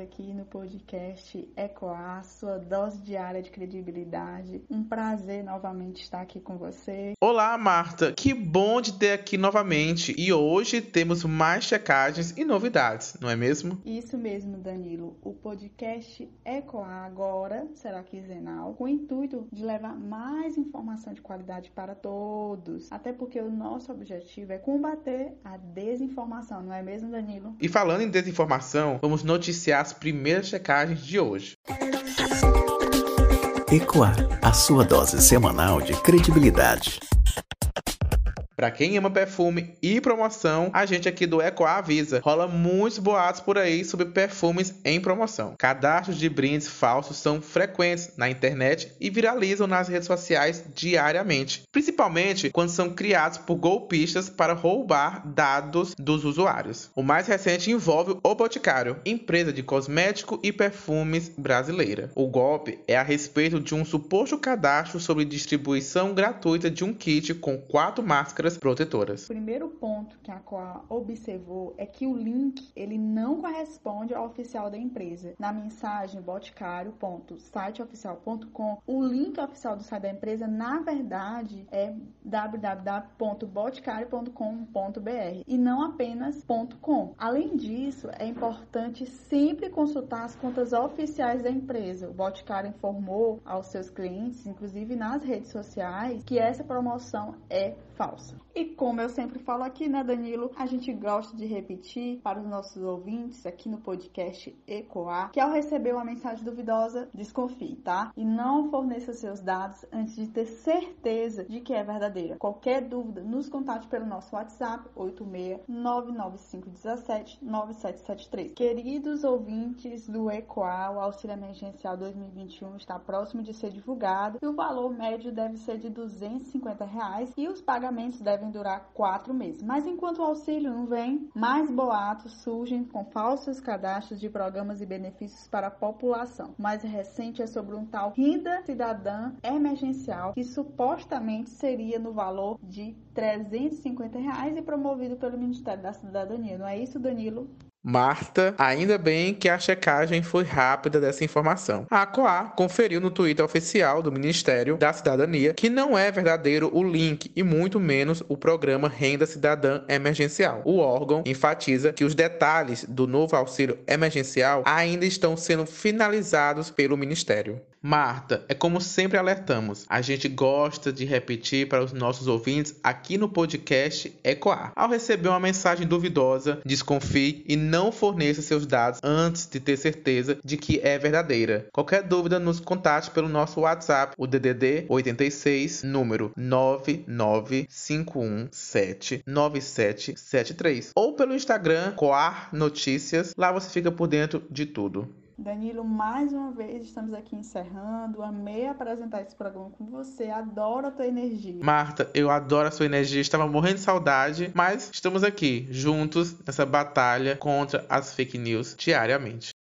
aqui no podcast Ecoar, sua dose diária de credibilidade. Um prazer novamente estar aqui com você. Olá, Marta. Que bom de ter aqui novamente. E hoje temos mais checagens e novidades, não é mesmo? Isso mesmo, Danilo. O podcast Ecoar agora será quinzenal, com o intuito de levar mais informação de qualidade para todos. Até porque o nosso objetivo é combater a desinformação, não é mesmo, Danilo? E falando em desinformação, vamos noticiar as primeiras checagens de hoje. Ecoar, a sua dose semanal de credibilidade. Para quem ama perfume e promoção, a gente aqui do Eco avisa. Rola muitos boatos por aí sobre perfumes em promoção. Cadastros de brindes falsos são frequentes na internet e viralizam nas redes sociais diariamente, principalmente quando são criados por golpistas para roubar dados dos usuários. O mais recente envolve o Boticário, empresa de cosmético e perfumes brasileira. O golpe é a respeito de um suposto cadastro sobre distribuição gratuita de um kit com quatro máscaras protetoras. O primeiro ponto que a Coa observou é que o link ele não corresponde ao oficial da empresa. Na mensagem boticário.siteoficial.com, o link oficial do site da empresa, na verdade, é www.boticário.com.br e não apenas .com. Além disso, é importante sempre consultar as contas oficiais da empresa. O Boticário informou aos seus clientes, inclusive nas redes sociais, que essa promoção é falsa. E como eu sempre falo aqui, né, Danilo, a gente gosta de repetir para os nossos ouvintes aqui no podcast Ecoar, que ao receber uma mensagem duvidosa, desconfie, tá? E não forneça seus dados antes de ter certeza de que é verdadeira. Qualquer dúvida, nos contate pelo nosso WhatsApp 86995179773. Queridos ouvintes do Ecoar, o auxílio emergencial 2021 está próximo de ser divulgado e o valor médio deve ser de 250 reais e os pagamentos devem devem durar quatro meses. Mas enquanto o auxílio não vem, mais boatos surgem com falsos cadastros de programas e benefícios para a população. O mais recente é sobre um tal renda cidadã emergencial que supostamente seria no valor de 350 reais e promovido pelo Ministério da Cidadania. Não é isso, Danilo? Marta, ainda bem que a checagem foi rápida dessa informação. A COA conferiu no Twitter oficial do Ministério da Cidadania que não é verdadeiro o link e muito menos o programa Renda Cidadã Emergencial. O órgão enfatiza que os detalhes do novo auxílio emergencial ainda estão sendo finalizados pelo Ministério. Marta, é como sempre alertamos, a gente gosta de repetir para os nossos ouvintes aqui no podcast Ecoar. Ao receber uma mensagem duvidosa, desconfie e não forneça seus dados antes de ter certeza de que é verdadeira. Qualquer dúvida, nos contate pelo nosso WhatsApp, o DDD 86, número 995179773, ou pelo Instagram Coar Notícias. Lá você fica por dentro de tudo. Danilo, mais uma vez estamos aqui encerrando. Amei apresentar esse programa com você. Adoro a tua energia. Marta, eu adoro a sua energia. Estava morrendo de saudade, mas estamos aqui juntos nessa batalha contra as fake news diariamente.